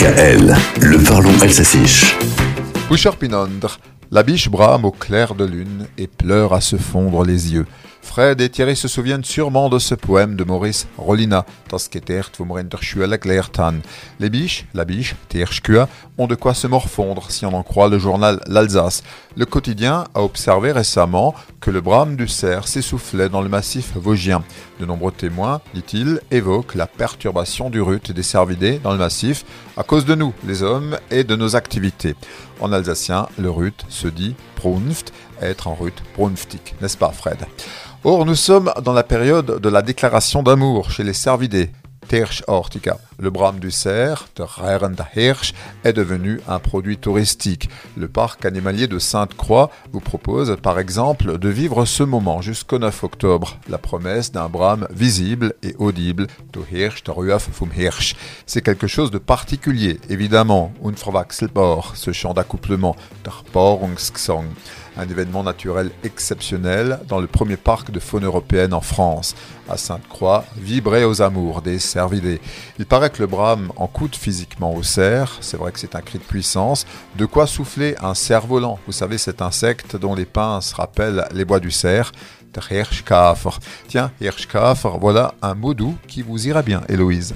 DKL, le parlons alsacien. Pusher Pinondre, la biche brame au clair de lune et pleure à se fondre les yeux. Fred et Thierry se souviennent sûrement de ce poème de Maurice Rollina, Les biches, la biche, ont de quoi se morfondre si on en croit le journal L'Alsace. Le quotidien a observé récemment que le brame du cerf s'essoufflait dans le massif vosgien. De nombreux témoins, dit-il, évoquent la perturbation du rut des cervidés dans le massif à cause de nous, les hommes, et de nos activités. En alsacien, le rut se dit prunft, être en rut prunftig, n'est-ce pas Fred? Or, nous sommes dans la période de la déclaration d'amour chez les cervidés. Tersch Hortica. Le brame du cerf, de Hirsch, est devenu un produit touristique. Le parc animalier de Sainte-Croix vous propose par exemple de vivre ce moment jusqu'au 9 octobre. La promesse d'un brame visible et audible. Du Hirsch, Hirsch. C'est quelque chose de particulier, évidemment. Unverwechselbar, ce chant d'accouplement. Der un événement naturel exceptionnel dans le premier parc de faune européenne en France. À Sainte-Croix, vibrer aux amours des cervidés. Il paraît que le brame en coûte physiquement au cerf, c'est vrai que c'est un cri de puissance, de quoi souffler un cerf-volant, vous savez cet insecte dont les pinces rappellent les bois du cerf, Tiens, Hirschkafer, voilà un mot doux qui vous ira bien, Héloïse.